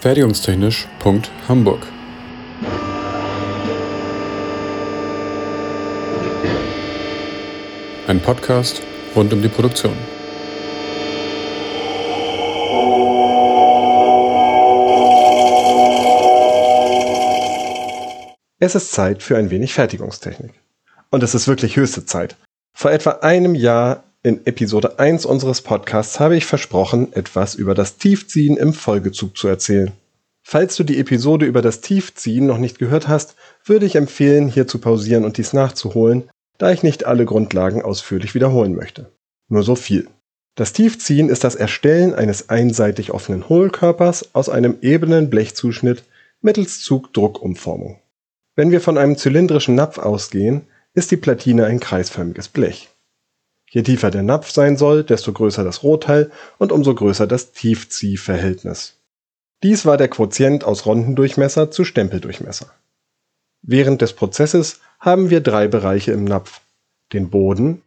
Fertigungstechnisch.hamburg Ein Podcast rund um die Produktion. Es ist Zeit für ein wenig Fertigungstechnik. Und es ist wirklich höchste Zeit. Vor etwa einem Jahr in Episode 1 unseres Podcasts habe ich versprochen, etwas über das Tiefziehen im Folgezug zu erzählen. Falls du die Episode über das Tiefziehen noch nicht gehört hast, würde ich empfehlen, hier zu pausieren und dies nachzuholen, da ich nicht alle Grundlagen ausführlich wiederholen möchte. Nur so viel. Das Tiefziehen ist das Erstellen eines einseitig offenen Hohlkörpers aus einem ebenen Blechzuschnitt mittels Zugdruckumformung. Wenn wir von einem zylindrischen Napf ausgehen, ist die Platine ein kreisförmiges Blech. Je tiefer der Napf sein soll, desto größer das Rohteil und umso größer das Tiefziehverhältnis. Dies war der Quotient aus Rondendurchmesser zu Stempeldurchmesser. Während des Prozesses haben wir drei Bereiche im Napf. Den Boden,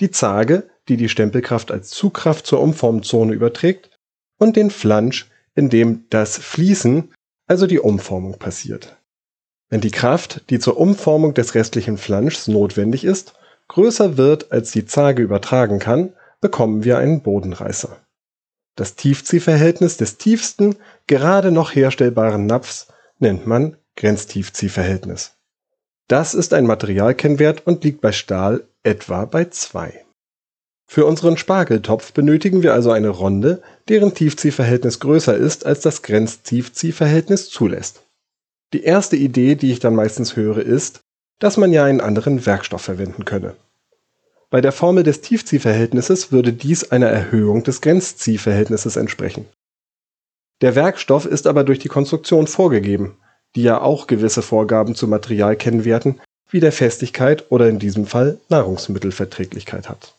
die Zage, die die Stempelkraft als Zugkraft zur Umformzone überträgt, und den Flansch, in dem das Fließen, also die Umformung passiert. Wenn die Kraft, die zur Umformung des restlichen Flanschs notwendig ist, größer wird, als die Zage übertragen kann, bekommen wir einen Bodenreißer. Das Tiefziehverhältnis des tiefsten, gerade noch herstellbaren Napfs nennt man Grenztiefziehverhältnis. Das ist ein Materialkennwert und liegt bei Stahl etwa bei 2. Für unseren Spargeltopf benötigen wir also eine Ronde, deren Tiefziehverhältnis größer ist, als das Grenztiefziehverhältnis zulässt. Die erste Idee, die ich dann meistens höre, ist, dass man ja einen anderen Werkstoff verwenden könne. Bei der Formel des Tiefziehverhältnisses würde dies einer Erhöhung des Grenzziehverhältnisses entsprechen. Der Werkstoff ist aber durch die Konstruktion vorgegeben, die ja auch gewisse Vorgaben zu Materialkennwerten wie der Festigkeit oder in diesem Fall Nahrungsmittelverträglichkeit hat.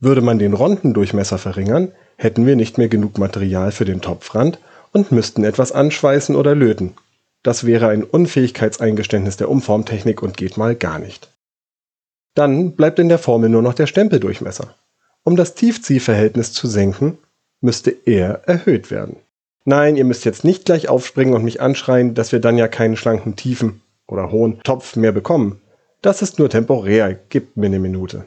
Würde man den Rondendurchmesser verringern, hätten wir nicht mehr genug Material für den Topfrand und müssten etwas anschweißen oder löten, das wäre ein Unfähigkeitseingeständnis der Umformtechnik und geht mal gar nicht. Dann bleibt in der Formel nur noch der Stempeldurchmesser. Um das Tiefziehverhältnis zu senken, müsste er erhöht werden. Nein, ihr müsst jetzt nicht gleich aufspringen und mich anschreien, dass wir dann ja keinen schlanken, tiefen oder hohen Topf mehr bekommen. Das ist nur temporär, gibt mir eine Minute.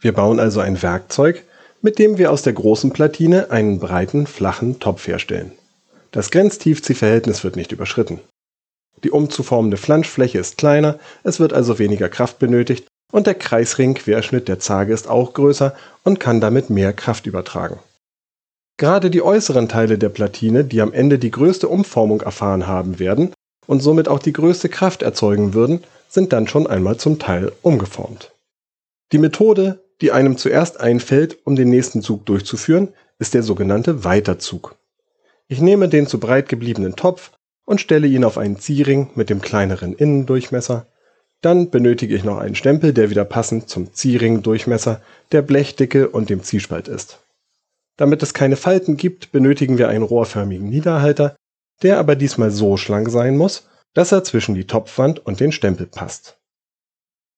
Wir bauen also ein Werkzeug, mit dem wir aus der großen Platine einen breiten, flachen Topf herstellen. Das Grenztiefziehverhältnis wird nicht überschritten. Die umzuformende Flanschfläche ist kleiner, es wird also weniger Kraft benötigt und der Kreisring-Querschnitt der Zage ist auch größer und kann damit mehr Kraft übertragen. Gerade die äußeren Teile der Platine, die am Ende die größte Umformung erfahren haben werden und somit auch die größte Kraft erzeugen würden, sind dann schon einmal zum Teil umgeformt. Die Methode, die einem zuerst einfällt, um den nächsten Zug durchzuführen, ist der sogenannte Weiterzug. Ich nehme den zu breit gebliebenen Topf und stelle ihn auf einen Ziehring mit dem kleineren Innendurchmesser. Dann benötige ich noch einen Stempel, der wieder passend zum Ziehringdurchmesser, der Blechdicke und dem Ziehspalt ist. Damit es keine Falten gibt, benötigen wir einen rohrförmigen Niederhalter, der aber diesmal so schlank sein muss, dass er zwischen die Topfwand und den Stempel passt.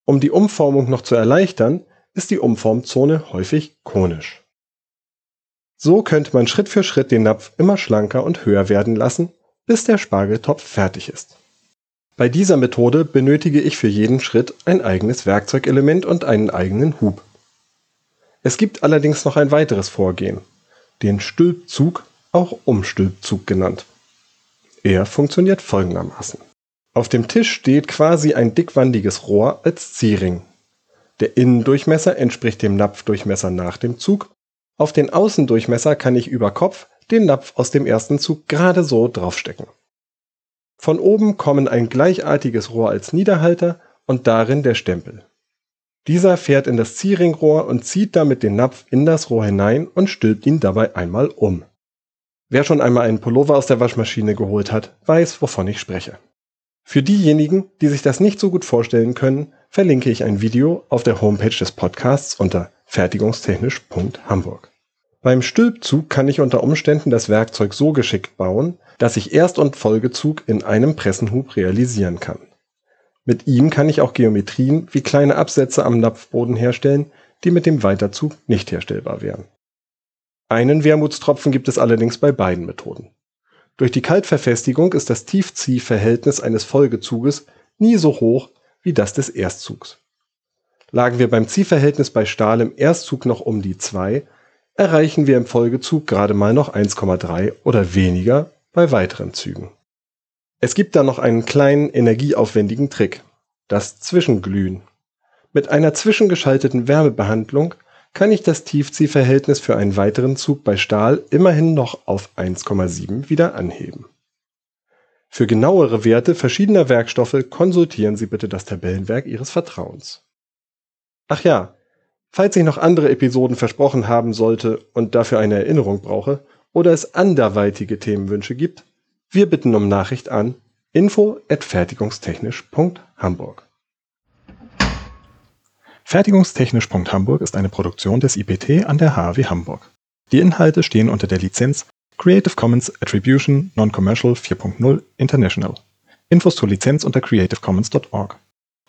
Um die Umformung noch zu erleichtern, ist die Umformzone häufig konisch. So könnte man Schritt für Schritt den Napf immer schlanker und höher werden lassen, bis der Spargeltopf fertig ist. Bei dieser Methode benötige ich für jeden Schritt ein eigenes Werkzeugelement und einen eigenen Hub. Es gibt allerdings noch ein weiteres Vorgehen, den Stülpzug, auch Umstülpzug genannt. Er funktioniert folgendermaßen. Auf dem Tisch steht quasi ein dickwandiges Rohr als Ziehring. Der Innendurchmesser entspricht dem Napfdurchmesser nach dem Zug auf den Außendurchmesser kann ich über Kopf den Napf aus dem ersten Zug gerade so draufstecken. Von oben kommen ein gleichartiges Rohr als Niederhalter und darin der Stempel. Dieser fährt in das Ziehringrohr und zieht damit den Napf in das Rohr hinein und stülpt ihn dabei einmal um. Wer schon einmal einen Pullover aus der Waschmaschine geholt hat, weiß, wovon ich spreche. Für diejenigen, die sich das nicht so gut vorstellen können, verlinke ich ein Video auf der Homepage des Podcasts unter fertigungstechnisch.hamburg. Beim Stülpzug kann ich unter Umständen das Werkzeug so geschickt bauen, dass ich Erst- und Folgezug in einem Pressenhub realisieren kann. Mit ihm kann ich auch Geometrien wie kleine Absätze am Napfboden herstellen, die mit dem Weiterzug nicht herstellbar wären. Einen Wermutstropfen gibt es allerdings bei beiden Methoden. Durch die Kaltverfestigung ist das Tiefziehverhältnis eines Folgezuges nie so hoch wie das des Erstzugs. Lagen wir beim Ziehverhältnis bei Stahl im Erstzug noch um die 2, erreichen wir im Folgezug gerade mal noch 1,3 oder weniger bei weiteren Zügen. Es gibt da noch einen kleinen energieaufwendigen Trick, das Zwischenglühen. Mit einer zwischengeschalteten Wärmebehandlung kann ich das Tiefziehverhältnis für einen weiteren Zug bei Stahl immerhin noch auf 1,7 wieder anheben. Für genauere Werte verschiedener Werkstoffe konsultieren Sie bitte das Tabellenwerk Ihres Vertrauens. Ach ja, falls ich noch andere Episoden versprochen haben sollte und dafür eine Erinnerung brauche oder es anderweitige Themenwünsche gibt, wir bitten um Nachricht an info@fertigungstechnisch.hamburg. Fertigungstechnisch.hamburg ist eine Produktion des IPT an der HAW Hamburg. Die Inhalte stehen unter der Lizenz Creative Commons Attribution Non-Commercial 4.0 International. Infos zur Lizenz unter creativecommons.org.